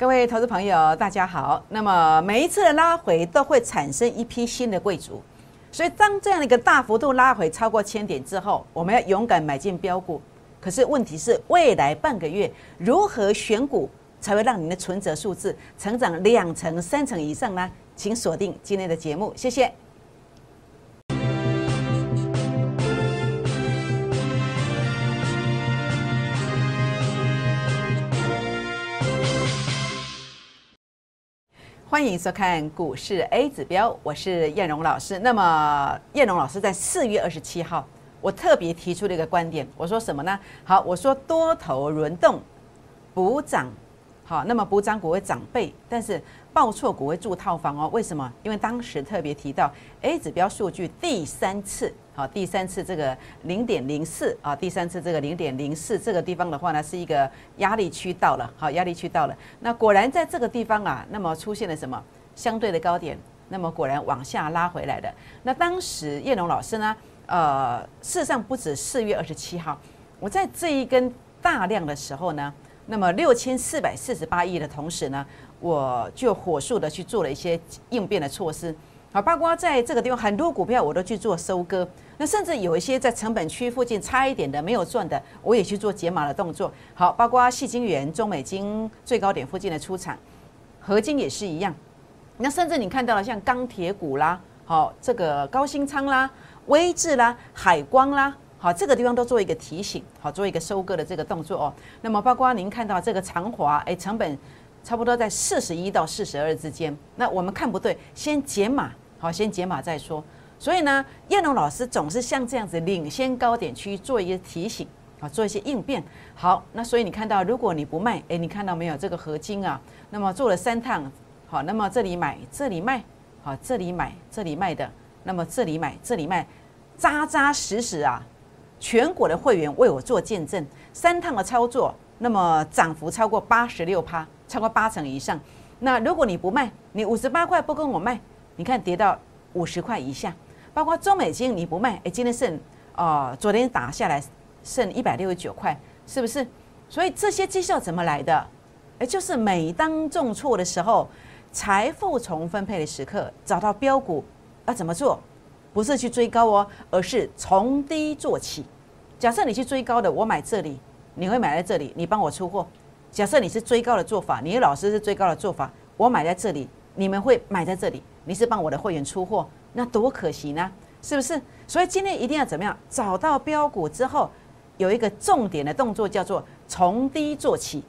各位投资朋友，大家好。那么每一次的拉回都会产生一批新的贵族，所以当这样的一个大幅度拉回超过千点之后，我们要勇敢买进标股。可是问题是，未来半个月如何选股才会让你的存折数字成长两成、三成以上呢？请锁定今天的节目，谢谢。欢迎收看股市 A 指标，我是燕荣老师。那么燕荣老师在四月二十七号，我特别提出了一个观点，我说什么呢？好，我说多头轮动补涨，好，那么补涨股会涨倍，但是。报错股会住套房哦？为什么？因为当时特别提到 A 指标数据第三次，好，第三次这个零点零四啊，第三次这个零点零四这个地方的话呢，是一个压力区到了，好，压力区到了。那果然在这个地方啊，那么出现了什么相对的高点？那么果然往下拉回来的。那当时叶龙老师呢，呃，事实上不止四月二十七号，我在这一根大量的时候呢，那么六千四百四十八亿的同时呢。我就火速的去做了一些应变的措施，好，包括在这个地方很多股票我都去做收割，那甚至有一些在成本区附近差一点的没有赚的，我也去做解码的动作。好，包括细晶圆、中美金最高点附近的出场，合金也是一样。那甚至你看到了像钢铁股啦，好，这个高新仓啦、威智啦、海光啦，好，这个地方都做一个提醒，好，做一个收割的这个动作哦。那么包括您看到这个长华，哎，成本。差不多在四十一到四十二之间，那我们看不对，先解码，好，先解码再说。所以呢，叶龙老师总是像这样子领先高点区做一些提醒，啊，做一些应变。好，那所以你看到，如果你不卖，诶，你看到没有这个合金啊？那么做了三趟，好，那么这里买，这里卖，好，这里买，这里卖的，那么这里买，这里卖，扎扎实实啊！全国的会员为我做见证，三趟的操作，那么涨幅超过八十六趴。超过八成以上，那如果你不卖，你五十八块不跟我卖，你看跌到五十块以下，包括中美金你不卖，哎，今天剩哦，昨天打下来剩一百六十九块，是不是？所以这些绩效怎么来的？哎，就是每当重挫的时候，财富重分配的时刻，找到标股要怎么做？不是去追高哦，而是从低做起。假设你去追高的，我买这里，你会买在这里，你帮我出货。假设你是追高的做法，你的老师是追高的做法，我买在这里，你们会买在这里，你是帮我的会员出货，那多可惜呢，是不是？所以今天一定要怎么样？找到标股之后，有一个重点的动作叫做从低做起，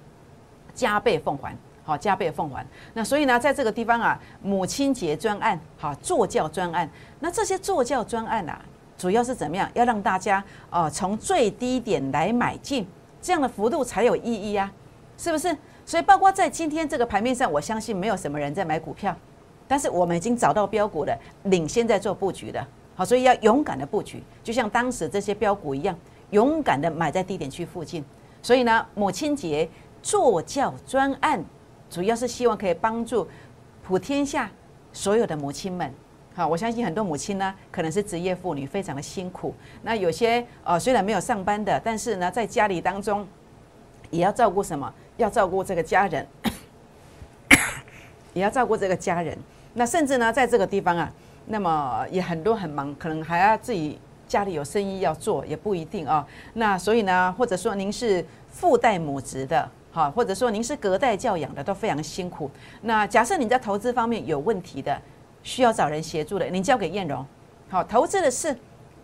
加倍奉还，好，加倍奉还。那所以呢，在这个地方啊，母亲节专案，好，坐教专案，那这些坐教专案啊，主要是怎么样？要让大家啊，从最低点来买进，这样的幅度才有意义啊。是不是？所以包括在今天这个盘面上，我相信没有什么人在买股票，但是我们已经找到标股了，领先在做布局的。好，所以要勇敢的布局，就像当时这些标股一样，勇敢的买在低点区附近。所以呢，母亲节坐教专案，主要是希望可以帮助普天下所有的母亲们。好，我相信很多母亲呢，可能是职业妇女，非常的辛苦。那有些呃，虽然没有上班的，但是呢，在家里当中也要照顾什么？要照顾这个家人，也要照顾这个家人。那甚至呢，在这个地方啊，那么也很多很忙，可能还要自己家里有生意要做，也不一定啊。那所以呢，或者说您是父代母职的，哈，或者说您是隔代教养的，都非常辛苦。那假设你在投资方面有问题的，需要找人协助的，您交给燕荣，好，投资的事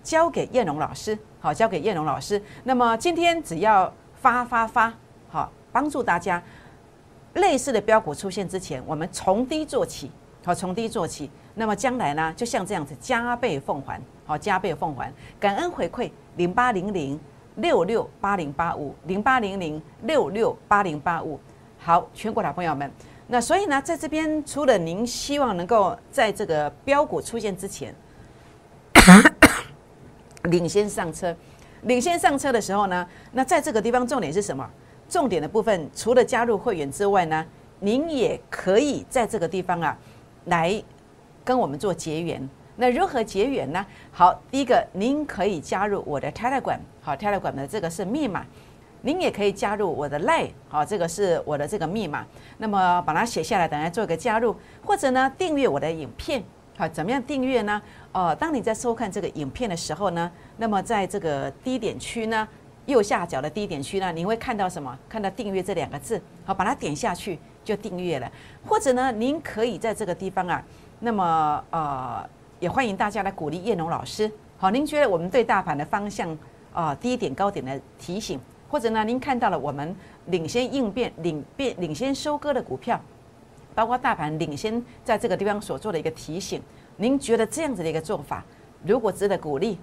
交给燕荣老师，好，交给燕荣老师。那么今天只要发发发。好帮助大家，类似的标股出现之前，我们从低做起，好，从低做起。那么将来呢，就像这样子加倍奉还，好，加倍奉还，感恩回馈零八零零六六八零八五零八零零六六八零八五。好，全国的朋友们，那所以呢，在这边除了您希望能够在这个标股出现之前领先上车，领先上车的时候呢，那在这个地方重点是什么？重点的部分，除了加入会员之外呢，您也可以在这个地方啊，来跟我们做结缘。那如何结缘呢？好，第一个，您可以加入我的 Telegram，好，Telegram 的这个是密码您也可以加入我的 Line，好，这个是我的这个密码，那么把它写下来，等下做一个加入，或者呢订阅我的影片，好，怎么样订阅呢？哦，当你在收看这个影片的时候呢，那么在这个低点区呢，右下角的低点区呢，你会看到什么？看到订阅这两个字，好，把它点下去就订阅了，或者呢，您可以在这个地方啊，那么呃，也欢迎大家来鼓励叶农老师，好，您觉得我们对大盘的方向啊，低点高点的提醒。或者呢，您看到了我们领先应变、领变、领先收割的股票，包括大盘领先在这个地方所做的一个提醒，您觉得这样子的一个做法，如果值得鼓励，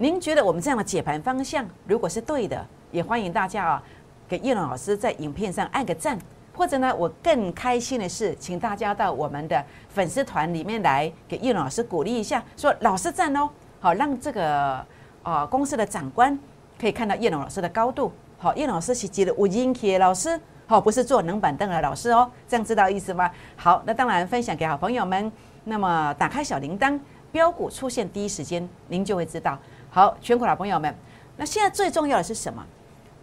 您觉得我们这样的解盘方向如果是对的，也欢迎大家啊，给叶龙老师在影片上按个赞，或者呢，我更开心的是，请大家到我们的粉丝团里面来给叶龙老师鼓励一下，说老师赞哦，好让这个啊公司的长官。可以看到叶龙老师的高度，好，叶老师是接的五音体老师，好，不是坐冷板凳的老师哦，这样知道意思吗？好，那当然分享给好朋友们，那么打开小铃铛，标股出现第一时间，您就会知道。好，全国老朋友们，那现在最重要的是什么？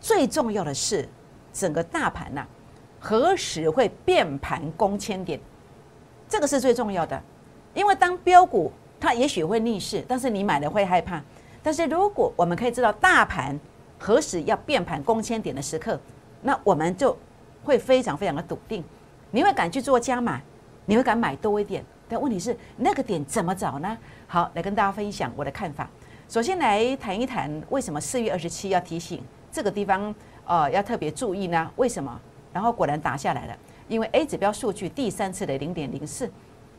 最重要的是整个大盘呐，何时会变盘攻千点？这个是最重要的，因为当标股它也许会逆势，但是你买了会害怕。但是如果我们可以知道大盘何时要变盘攻千点的时刻，那我们就会非常非常的笃定，你会敢去做加码，你会敢买多一点。但问题是那个点怎么找呢？好，来跟大家分享我的看法。首先来谈一谈为什么四月二十七要提醒这个地方，呃，要特别注意呢？为什么？然后果然打下来了，因为 A 指标数据第三次的零点零四，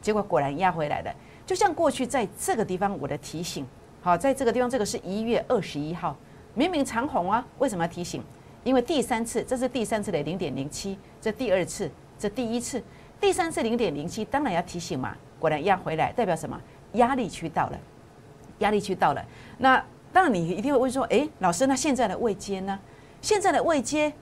结果果然压回来了。就像过去在这个地方我的提醒。好，在这个地方，这个是一月二十一号，明明长红啊，为什么要提醒？因为第三次，这是第三次的零点零七，这第二次，这第一次，第三次零点零七，当然要提醒嘛。果然压回来，代表什么？压力区到了，压力区到了。那当然你一定会问说，哎，老师，那现在的位阶呢？现在的位阶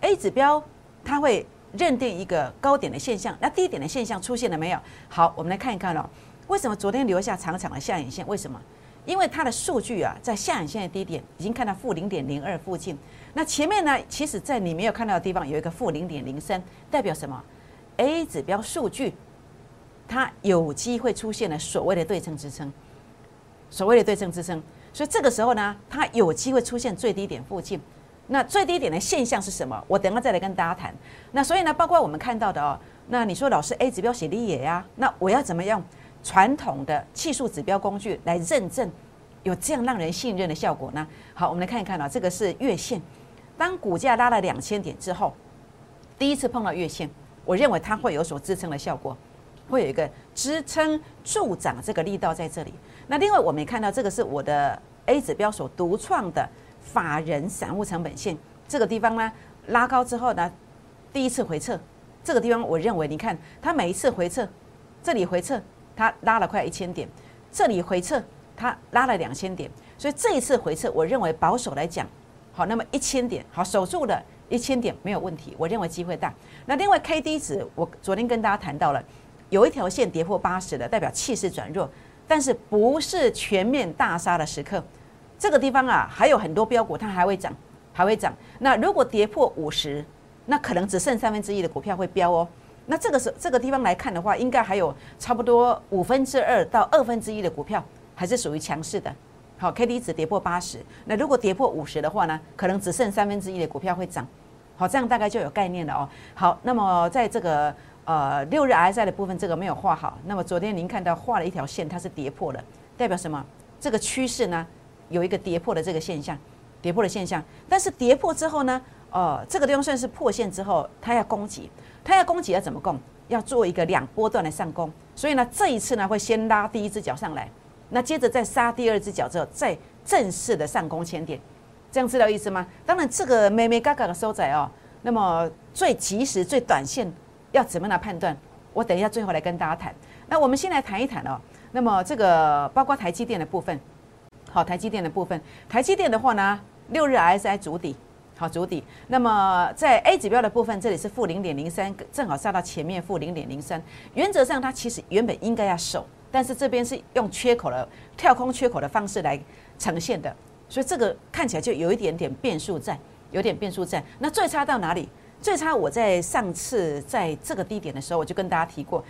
，A 指标它会认定一个高点的现象，那低点的现象出现了没有？好，我们来看一看哦，为什么昨天留下长长的下影线？为什么？因为它的数据啊，在下影线的低点已经看到负零点零二附近。那前面呢，其实在你没有看到的地方有一个负零点零三，代表什么？A 指标数据它有机会出现了所谓的对称支撑，所谓的对称支撑。所以这个时候呢，它有机会出现最低点附近。那最低点的现象是什么？我等下再来跟大家谈。那所以呢，包括我们看到的哦，那你说老师 A 指标写的也呀？那我要怎么样？传统的技术指标工具来认证，有这样让人信任的效果呢？好，我们来看一看啊，这个是月线，当股价拉了两千点之后，第一次碰到月线，我认为它会有所支撑的效果，会有一个支撑助长这个力道在这里。那另外我们也看到，这个是我的 A 指标所独创的法人散户成本线，这个地方呢拉高之后呢，第一次回撤，这个地方我认为你看它每一次回撤，这里回撤。它拉了快一千点，这里回撤，它拉了两千点，所以这一次回撤，我认为保守来讲，好，那么一千点，好守住了一千点没有问题，我认为机会大。那另外 K D 值，我昨天跟大家谈到了，有一条线跌破八十的，代表气势转弱，但是不是全面大杀的时刻，这个地方啊，还有很多标股它还会涨，还会涨。那如果跌破五十，那可能只剩三分之一的股票会飙哦。那这个是这个地方来看的话，应该还有差不多五分之二到二分之一的股票还是属于强势的。好，K D 值跌破八十，那如果跌破五十的话呢，可能只剩三分之一的股票会涨。好，这样大概就有概念了哦。好，那么在这个呃六日 R S I 的部分，这个没有画好。那么昨天您看到画了一条线，它是跌破了，代表什么？这个趋势呢有一个跌破的这个现象，跌破的现象。但是跌破之后呢，呃，这个地方算是破线之后，它要攻击。它要攻击要怎么攻？要做一个两波段的上攻，所以呢，这一次呢会先拉第一只脚上来，那接着再杀第二只脚之后，再正式的上攻千点，这样知道意思吗？当然，这个咩咩嘎嘎的收窄哦，那么最及时、最短线要怎么来判断？我等一下最后来跟大家谈。那我们先来谈一谈哦，那么这个包括台积电的部分，好，台积电的部分，台积电的话呢，六日 RSI 主底。好，主底。那么在 A 指标的部分，这里是负零点零三，正好杀到前面负零点零三。原则上，它其实原本应该要守，但是这边是用缺口的跳空缺口的方式来呈现的，所以这个看起来就有一点点变数在。有点变数在。那最差到哪里？最差我在上次在这个低点的时候，我就跟大家提过，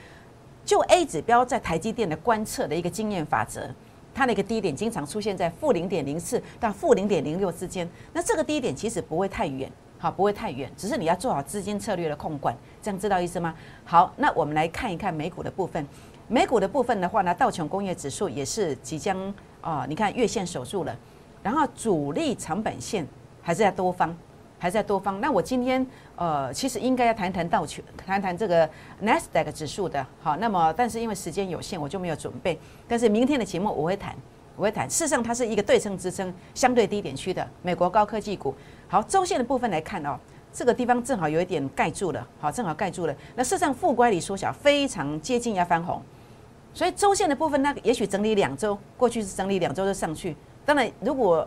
就 A 指标在台积电的观测的一个经验法则，它的一个低点经常出现在负零点零四到负零点零六之间。那这个低点其实不会太远。好，不会太远，只是你要做好资金策略的控管，这样知道意思吗？好，那我们来看一看美股的部分。美股的部分的话呢，道琼工业指数也是即将啊，你看月线守住了，然后主力成本线还是在多方，还是在多方。那我今天呃，其实应该要谈谈道琼，谈谈这个 Nasdaq 指数的。好，那么但是因为时间有限，我就没有准备。但是明天的节目我会谈。我会谈，事实上它是一个对称支撑，相对低点区的美国高科技股。好，周线的部分来看哦，这个地方正好有一点盖住了，好，正好盖住了。那事实上负乖离缩小，非常接近要翻红，所以周线的部分呢，也许整理两周，过去是整理两周就上去。当然，如果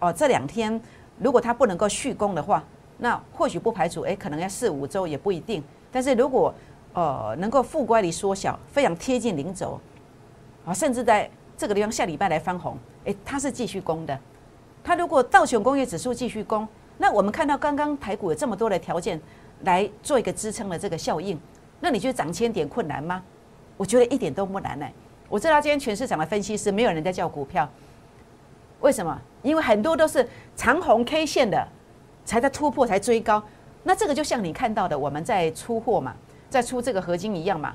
哦这两天如果它不能够续攻的话，那或许不排除哎可能要四五周也不一定。但是如果呃能够负乖离缩小，非常贴近零轴，啊，甚至在这个地方下礼拜来翻红，诶，它是继续攻的。它如果道琼工业指数继续攻，那我们看到刚刚台股有这么多的条件来做一个支撑的这个效应，那你觉得涨千点困难吗？我觉得一点都不难呢。我知道今天全市场的分析师没有人在叫股票，为什么？因为很多都是长红 K 线的才在突破才追高，那这个就像你看到的我们在出货嘛，在出这个合金一样嘛，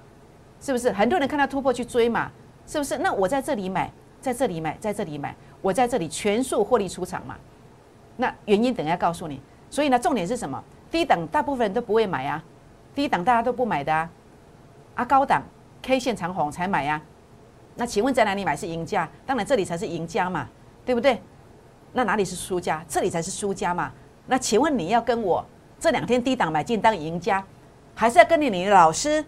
是不是？很多人看到突破去追嘛。是不是？那我在这里买，在这里买，在这里买，我在这里全数获利出场嘛？那原因等下告诉你。所以呢，重点是什么？低档大部分人都不会买啊，低档大家都不买的啊，啊高档 K 线长红才买呀。那请问在哪里买是赢家？当然这里才是赢家嘛，对不对？那哪里是输家？这里才是输家嘛。那请问你要跟我这两天低档买进当赢家，还是要跟着你的老师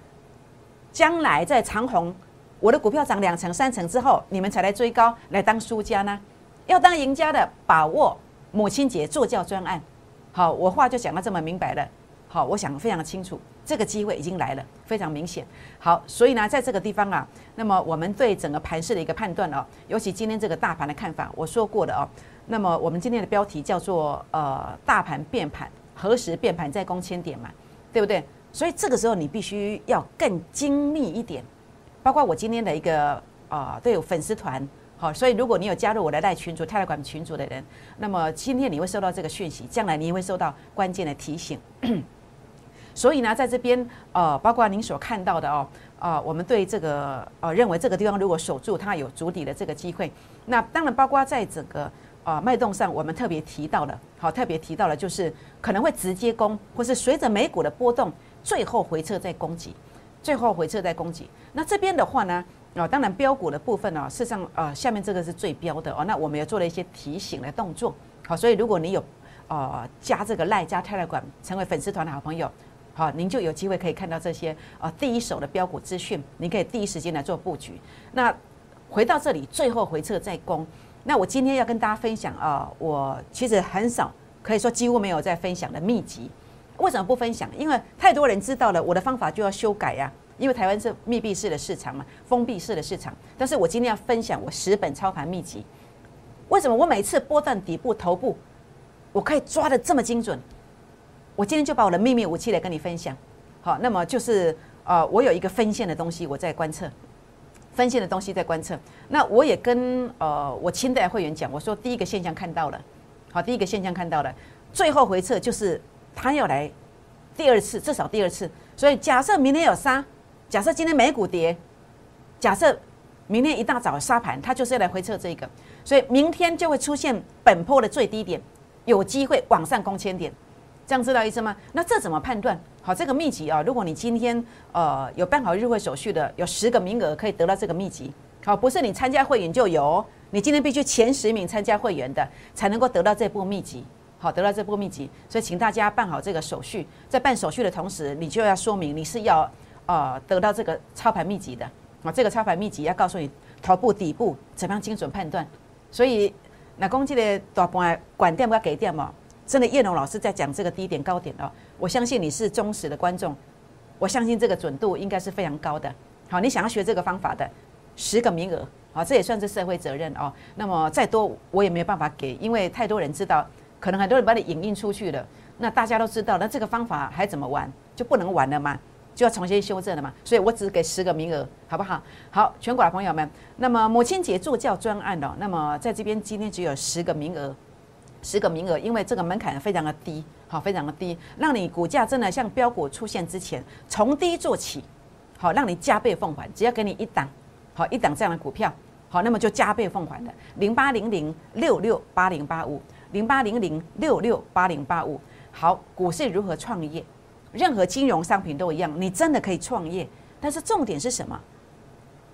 将来在长虹？我的股票涨两成、三成之后，你们才来追高来当输家呢？要当赢家的，把握母亲节做教专案。好，我话就讲到这么明白了。好，我想非常清楚，这个机会已经来了，非常明显。好，所以呢，在这个地方啊，那么我们对整个盘势的一个判断哦，尤其今天这个大盘的看法，我说过的哦。那么我们今天的标题叫做呃，大盘变盘，何时变盘在攻千点嘛，对不对？所以这个时候你必须要更精密一点。包括我今天的一个啊，都有粉丝团，好，所以如果你有加入我的赖群组、泰来馆群组的人，那么今天你会收到这个讯息，将来你也会收到关键的提醒。所以呢，在这边呃，包括您所看到的哦，啊，我们对这个呃，认为这个地方如果守住，它有筑底的这个机会。那当然，包括在整个啊脉动上，我们特别提到了，好，特别提到了，就是可能会直接攻，或是随着美股的波动，最后回撤再攻击。最后回撤再攻击，那这边的话呢，啊，当然标股的部分呢，事实上，呃，下面这个是最标的哦。那我们也做了一些提醒的动作，好，所以如果你有，呃，加这个赖加泰勒管成为粉丝团的好朋友，好，您就有机会可以看到这些啊第一手的标股资讯，您可以第一时间来做布局。那回到这里，最后回撤再攻，那我今天要跟大家分享啊，我其实很少，可以说几乎没有在分享的秘籍。为什么不分享？因为太多人知道了，我的方法就要修改呀。因为台湾是密闭式的市场嘛，封闭式的市场。但是我今天要分享我十本操盘秘籍。为什么我每次波段底部、头部，我可以抓的这么精准？我今天就把我的秘密武器来跟你分享。好，那么就是呃，我有一个分线的东西，我在观测，分线的东西在观测。那我也跟呃我清代会员讲，我说第一个现象看到了，好，第一个现象看到了，最后回撤就是。他要来第二次，至少第二次。所以假设明天有杀，假设今天美股跌，假设明天一大早杀盘，他就是要来回撤这个。所以明天就会出现本波的最低点，有机会往上攻千点。这样知道意思吗？那这怎么判断？好，这个秘籍啊，如果你今天呃有办好日会手续的，有十个名额可以得到这个秘籍。好，不是你参加会员就有，你今天必须前十名参加会员的才能够得到这部秘籍。好，得到这波秘籍，所以请大家办好这个手续。在办手续的同时，你就要说明你是要呃得到这个操盘秘籍的啊。这个操盘秘籍要告诉你头部、底部怎么样精准判断。所以那攻击的大盘管店不要给店嘛。真的叶龙老师在讲这个低点高点哦，我相信你是忠实的观众，我相信这个准度应该是非常高的。好，你想要学这个方法的十个名额，好，这也算是社会责任哦。那么再多我也没有办法给，因为太多人知道。可能很多人把你影印出去了，那大家都知道，那这个方法还怎么玩？就不能玩了吗？就要重新修正了嘛？所以我只给十个名额，好不好？好，全国的朋友们，那么母亲节助教专案哦，那么在这边今天只有十个名额，十个名额，因为这个门槛非常的低，好，非常的低，让你股价真的像标股出现之前，从低做起，好，让你加倍奉还，只要给你一档，好，一档这样的股票，好，那么就加倍奉还的零八零零六六八零八五零八零零六六八零八五，好，股市如何创业？任何金融商品都一样，你真的可以创业，但是重点是什么？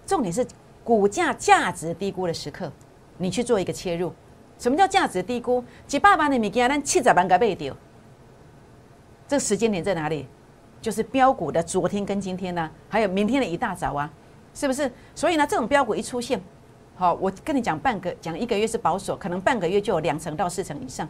重点是股价价值低估的时刻，你去做一个切入。什么叫价值低估？几百万的米件，咱七十万个被丢。这个时间点在哪里？就是标股的昨天跟今天呢，还有明天的一大早啊，是不是？所以呢，这种标股一出现，好，我跟你讲半个讲一个月是保守，可能半个月就有两成到四成以上。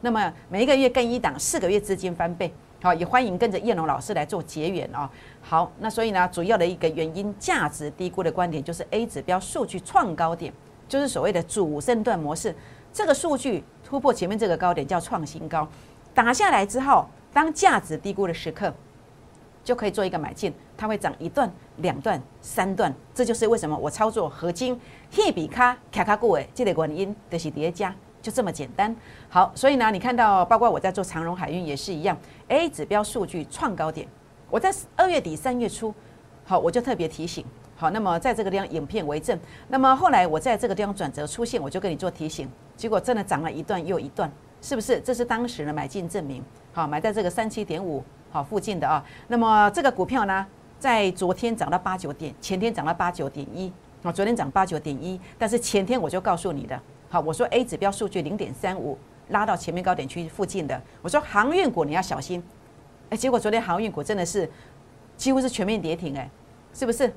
那么每一个月跟一档，四个月资金翻倍。好，也欢迎跟着叶龙老师来做结缘哦。好，那所以呢，主要的一个原因，价值低估的观点就是 A 指标数据创高点，就是所谓的主升段模式。这个数据突破前面这个高点叫创新高，打下来之后，当价值低估的时刻，就可以做一个买进，它会涨一段、两段、三段。这就是为什么我操作合金、黑比卡、卡卡股诶，这类原因的是叠加。就这么简单，好，所以呢，你看到包括我在做长荣海运也是一样，A 指标数据创高点，我在二月底三月初，好，我就特别提醒，好，那么在这个地方影片为证，那么后来我在这个地方转折出现，我就跟你做提醒，结果真的涨了一段又一段，是不是？这是当时的买进证明，好，买在这个三七点五好附近的啊，那么这个股票呢，在昨天涨到八九点，前天涨到八九点一，啊，昨天涨八九点一，但是前天我就告诉你的。好，我说 A 指标数据零点三五拉到前面高点区附近的，我说航运股你要小心，哎，结果昨天航运股真的是几乎是全面跌停，哎，是不是？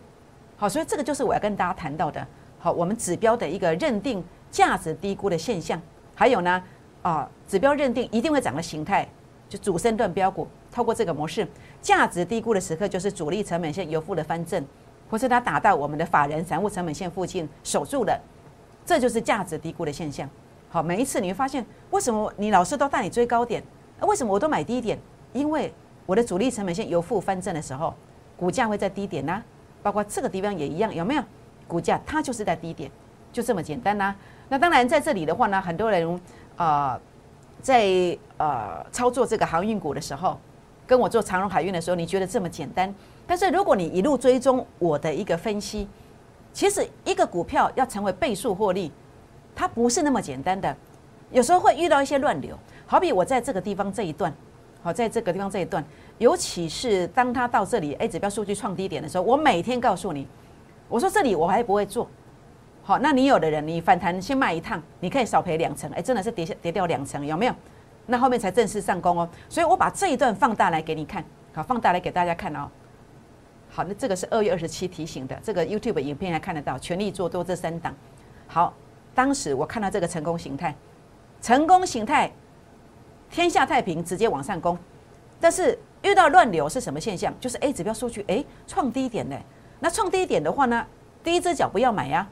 好，所以这个就是我要跟大家谈到的，好，我们指标的一个认定价值低估的现象，还有呢，啊，指标认定一定会涨的形态，就主升段标股，透过这个模式，价值低估的时刻就是主力成本线由负的翻正，或是它打到我们的法人散户成本线附近守住了。这就是价值低估的现象。好，每一次你会发现，为什么你老师都带你追高点？为什么我都买低点？因为我的主力成本线由负翻正的时候，股价会在低点呢。包括这个地方也一样，有没有？股价它就是在低点，就这么简单呐。那当然在这里的话呢，很多人啊，在呃操作这个航运股的时候，跟我做长荣海运的时候，你觉得这么简单？但是如果你一路追踪我的一个分析，其实一个股票要成为倍数获利，它不是那么简单的，有时候会遇到一些乱流。好比我在这个地方这一段，好，在这个地方这一段，尤其是当它到这里 A 指标数据创低点的时候，我每天告诉你，我说这里我还不会做。好，那你有的人你反弹先卖一趟，你可以少赔两成，哎，真的是跌下跌掉两成，有没有？那后面才正式上攻哦。所以我把这一段放大来给你看，好，放大来给大家看哦。好，那这个是二月二十七提醒的，这个 YouTube 影片还看得到，全力做多这三档。好，当时我看到这个成功形态，成功形态，天下太平，直接往上攻。但是遇到乱流是什么现象？就是 A 指标数据哎创低点呢？那创低点的话呢，第一只脚不要买呀。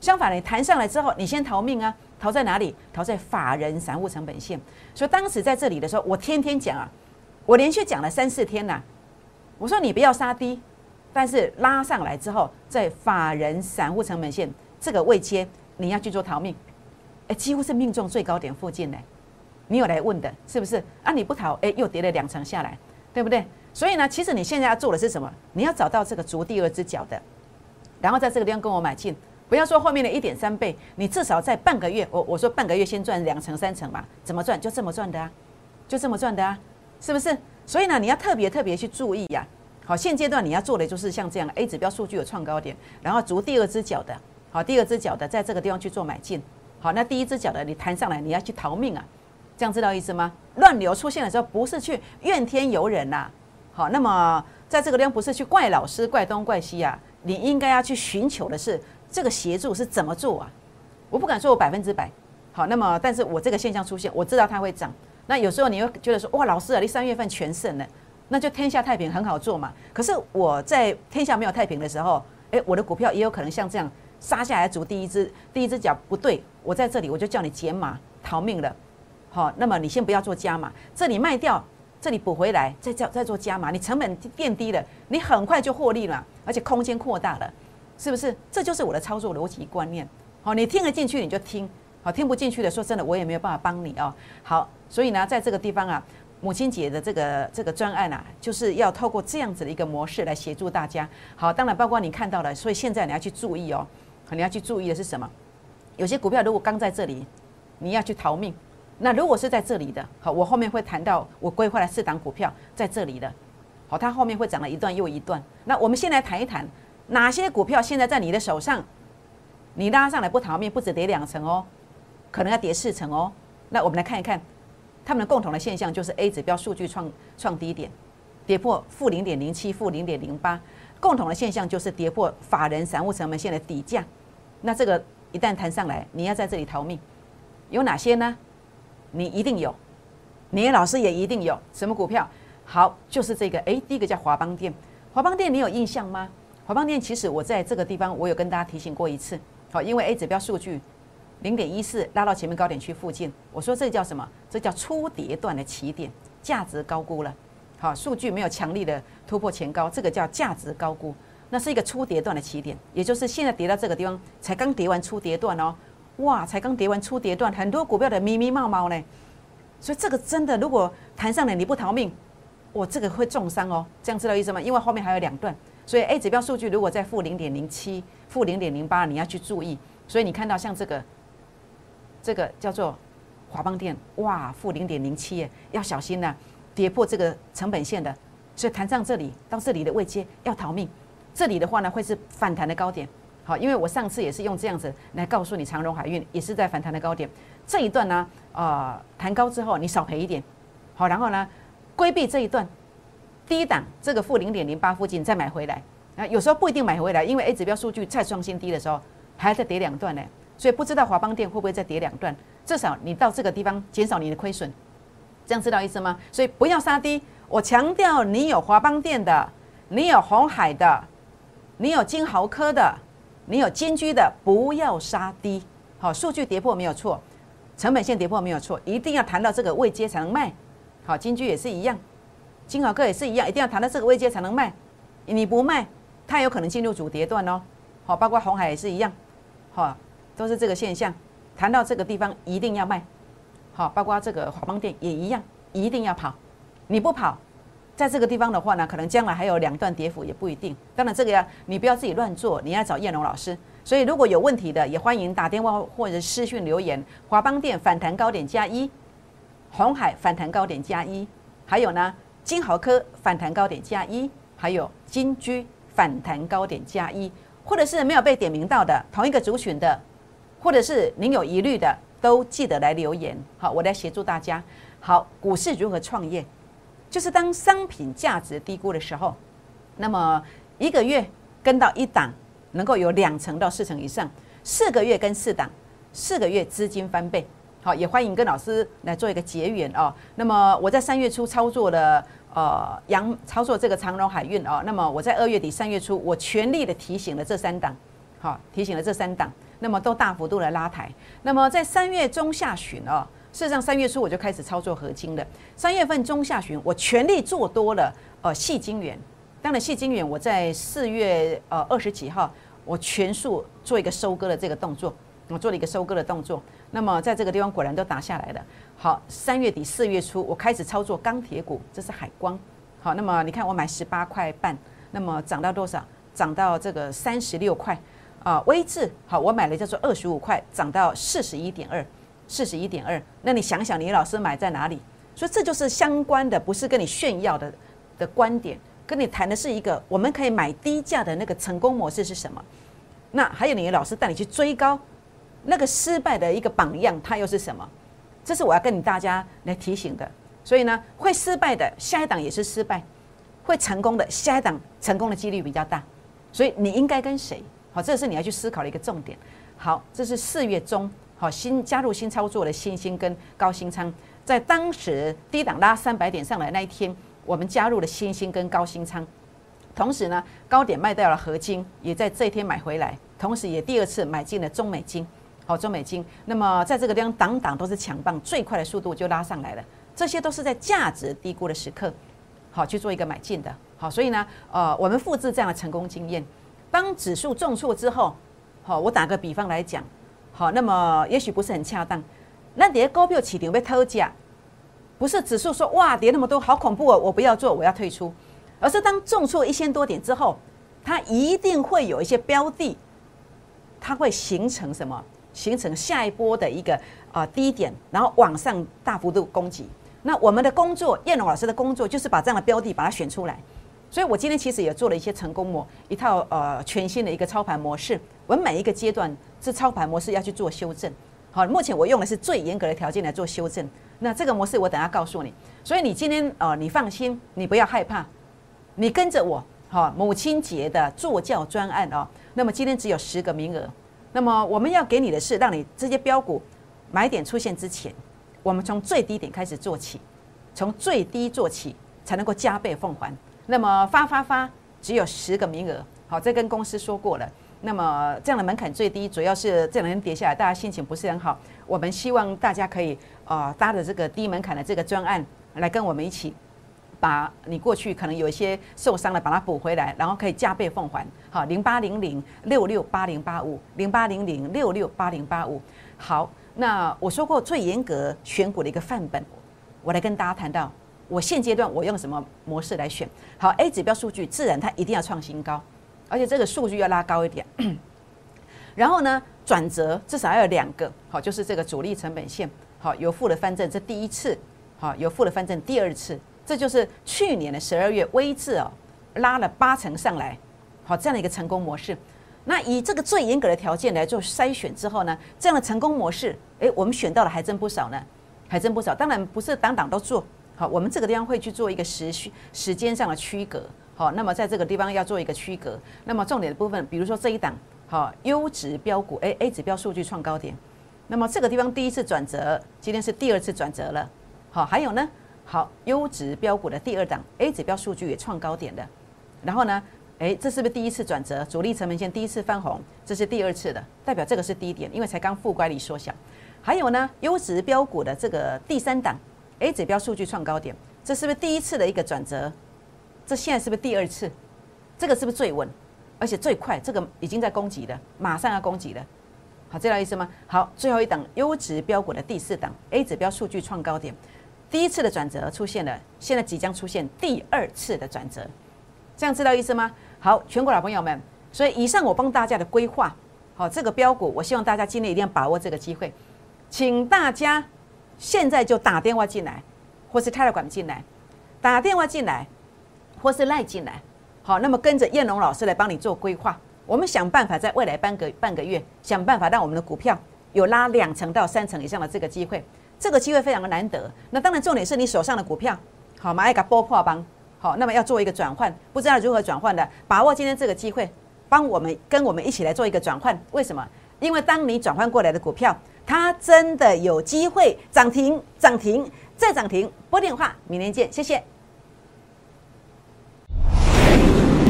相反，你弹上来之后，你先逃命啊，逃在哪里？逃在法人散户成本线。所以当时在这里的时候，我天天讲啊，我连续讲了三四天呐，我说你不要杀低。但是拉上来之后，在法人散户成本线这个位阶，你要去做逃命，哎，几乎是命中最高点附近呢。你有来问的，是不是？啊，你不逃，哎，又跌了两层下来，对不对？所以呢，其实你现在要做的是什么？你要找到这个足第二只脚的，然后在这个地方跟我买进，不要说后面的一点三倍，你至少在半个月，我我说半个月先赚两成三成嘛，怎么赚？就这么赚的啊，就这么赚的啊，是不是？所以呢，你要特别特别去注意呀。好，现阶段你要做的就是像这样，A 指标数据有创高点，然后足第二只脚的，好，第二只脚的在这个地方去做买进，好，那第一只脚的你弹上来，你要去逃命啊，这样知道意思吗？乱流出现的时候，不是去怨天尤人呐，好，那么在这个地方不是去怪老师、怪东怪西啊，你应该要去寻求的是这个协助是怎么做啊？我不敢说我百分之百，好，那么但是我这个现象出现，我知道它会涨，那有时候你会觉得说，哇，老师啊，你三月份全胜了。那就天下太平很好做嘛。可是我在天下没有太平的时候，诶，我的股票也有可能像这样杀下来，逐第一只第一只脚不对，我在这里我就叫你减码逃命了。好，那么你先不要做加码，这里卖掉，这里补回来，再再再做加码，你成本变低了，你很快就获利了，而且空间扩大了，是不是？这就是我的操作逻辑观念。好，你听得进去你就听，好，听不进去的，说真的，我也没有办法帮你哦。好，所以呢，在这个地方啊，母亲节的这个这个专案啊，就是要透过这样子的一个模式来协助大家。好，当然包括你看到了，所以现在你要去注意哦，你要去注意的是什么？有些股票如果刚在这里，你要去逃命。那如果是在这里的，好，我后面会谈到我规划的四档股票在这里的，好，它后面会涨了一段又一段。那我们先来谈一谈哪些股票现在在你的手上。你拉上来不逃命，不止跌两层哦，可能要跌四层哦。那我们来看一看，他们的共同的现象就是 A 指标数据创创低点，跌破负零点零七、负零点零八。共同的现象就是跌破法人散户成本线的底价。那这个一旦弹上来，你要在这里逃命，有哪些呢？你一定有，你的老师也一定有。什么股票？好，就是这个。诶，第一个叫华邦电。华邦电你有印象吗？华邦电其实我在这个地方我有跟大家提醒过一次。好，因为 A 指标数据零点一四拉到前面高点区附近，我说这叫什么？这叫初跌段的起点，价值高估了。好，数据没有强力的突破前高，这个叫价值高估。那是一个初跌段的起点，也就是现在跌到这个地方，才刚跌完初跌段哦。哇，才刚跌完初跌段，很多股票的咪咪冒冒呢。所以这个真的，如果弹上来你不逃命，哇，这个会重伤哦。这样知道意思吗？因为后面还有两段。所以 A 指标数据如果在负零点零七、负零点零八，你要去注意。所以你看到像这个，这个叫做华邦电，哇，负零点零七耶，要小心呐，跌破这个成本线的。所以弹上这里到这里的位阶要逃命。这里的话呢，会是反弹的高点。好，因为我上次也是用这样子来告诉你，长荣海运也是在反弹的高点。这一段呢，呃，弹高之后你少赔一点。好，然后呢，规避这一段。低档这个负零点零八附近再买回来，啊，有时候不一定买回来，因为 A 指标数据再创新低的时候，还要再跌两段呢，所以不知道华邦电会不会再跌两段，至少你到这个地方减少你的亏损，这样知道意思吗？所以不要杀低，我强调你有华邦电的，你有红海的，你有金豪科的，你有金居的，不要杀低，好，数据跌破没有错，成本线跌破没有错，一定要谈到这个位阶才能卖，好，金居也是一样。金豪科也是一样，一定要谈到这个位阶才能卖，你不卖，它有可能进入主跌段哦。好，包括红海也是一样，好，都是这个现象。谈到这个地方一定要卖，好，包括这个华邦店也一样，一定要跑。你不跑，在这个地方的话呢，可能将来还有两段跌幅也不一定。当然这个呀，你不要自己乱做，你要找燕龙老师。所以如果有问题的，也欢迎打电话或者私讯留言。华邦店反弹高点加一，红海反弹高点加一，还有呢？金豪科反弹高点加一，还有金居反弹高点加一，或者是没有被点名到的同一个族群的，或者是您有疑虑的，都记得来留言。好，我来协助大家。好，股市如何创业？就是当商品价值低估的时候，那么一个月跟到一档，能够有两成到四成以上；四个月跟四档，四个月资金翻倍。好，也欢迎跟老师来做一个结缘哦。那么我在三月初操作了，呃，阳操作这个长荣海运哦。那么我在二月底、三月初，我全力的提醒了这三档，好，提醒了这三档，那么都大幅度的拉抬。那么在三月中下旬哦，事实上三月初我就开始操作合金了。三月份中下旬，我全力做多了，呃，细晶元。当然，细晶元我在四月呃二十几号，我全数做一个收割的这个动作，我做了一个收割的动作。那么在这个地方果然都打下来了。好，三月底四月初我开始操作钢铁股，这是海光。好，那么你看我买十八块半，那么涨到多少？涨到这个三十六块。啊，微智好，我买了叫做二十五块，涨到四十一点二，四十一点二。那你想想，你老师买在哪里？所以这就是相关的，不是跟你炫耀的的观点，跟你谈的是一个我们可以买低价的那个成功模式是什么？那还有你的老师带你去追高。那个失败的一个榜样，它又是什么？这是我要跟你大家来提醒的。所以呢，会失败的下一档也是失败，会成功的下一档成功的几率比较大。所以你应该跟谁？好，这是你要去思考的一个重点。好，这是四月中，好新加入新操作的新兴跟高新仓，在当时低档拉三百点上来那一天，我们加入了新兴跟高新仓，同时呢，高点卖掉了合金，也在这一天买回来，同时也第二次买进了中美金。好中美金。那么在这个地方，档档都是强棒，最快的速度就拉上来了。这些都是在价值低估的时刻，好去做一个买进的。好，所以呢，呃，我们复制这样的成功经验。当指数重挫之后，好，我打个比方来讲，好，那么也许不是很恰当。那跌高票起顶被偷价，不是指数说哇跌那么多好恐怖哦，我不要做，我要退出，而是当重挫一千多点之后，它一定会有一些标的，它会形成什么？形成下一波的一个啊低点，然后往上大幅度攻击。那我们的工作，燕龙老师的工作就是把这样的标的把它选出来。所以我今天其实也做了一些成功模，一套呃全新的一个操盘模式。我们每一个阶段是操盘模式要去做修正。好，目前我用的是最严格的条件来做修正。那这个模式我等下告诉你。所以你今天呃你放心，你不要害怕，你跟着我。好，母亲节的坐教专案哦。那么今天只有十个名额。那么我们要给你的是，让你这些标股买点出现之前，我们从最低点开始做起，从最低做起才能够加倍奉还。那么发发发只有十个名额，好，这跟公司说过了。那么这样的门槛最低，主要是这两天跌下来，大家心情不是很好。我们希望大家可以呃搭着这个低门槛的这个专案来跟我们一起，把你过去可能有一些受伤的把它补回来，然后可以加倍奉还。好，零八零零六六八零八五，零八零零六六八零八五。好，那我说过最严格选股的一个范本，我来跟大家谈到。我现阶段我用什么模式来选？好，A 指标数据自然它一定要创新高，而且这个数据要拉高一点。然后呢，转折至少要有两个，好，就是这个主力成本线，好，有负的翻正，这第一次，好，有负的翻正第二次，这就是去年的十二月微智哦拉了八成上来，好，这样的一个成功模式。那以这个最严格的条件来做筛选之后呢，这样的成功模式，诶，我们选到了还真不少呢，还真不少。当然不是档档都做。好，我们这个地方会去做一个时序时间上的区隔。好，那么在这个地方要做一个区隔。那么重点的部分，比如说这一档，好，优质标股，A A 指标数据创高点。那么这个地方第一次转折，今天是第二次转折了。好，还有呢，好，优质标股的第二档，A 指标数据也创高点的。然后呢，诶，这是不是第一次转折？主力成本线第一次翻红，这是第二次的，代表这个是低点，因为才刚负乖离缩小。还有呢，优质标股的这个第三档。A 指标数据创高点，这是不是第一次的一个转折？这现在是不是第二次？这个是不是最稳，而且最快？这个已经在攻击了，马上要攻击了。好，知道意思吗？好，最后一档优质标股的第四档 A 指标数据创高点，第一次的转折出现了，现在即将出现第二次的转折，这样知道意思吗？好，全国老朋友们，所以以上我帮大家的规划，好，这个标股，我希望大家今天一定要把握这个机会，请大家。现在就打电话进来，或是 Telegram 进来，打电话进来，或是赖进来。好，那么跟着燕龙老师来帮你做规划。我们想办法在未来半个半个月，想办法让我们的股票有拉两成到三成以上的这个机会。这个机会非常的难得。那当然重点是你手上的股票，好，买一个波破帮。好，那么要做一个转换，不知道如何转换的，把握今天这个机会，帮我们跟我们一起来做一个转换。为什么？因为当你转换过来的股票。它真的有机会涨停，涨停再涨停。拨电话，明天见，谢谢。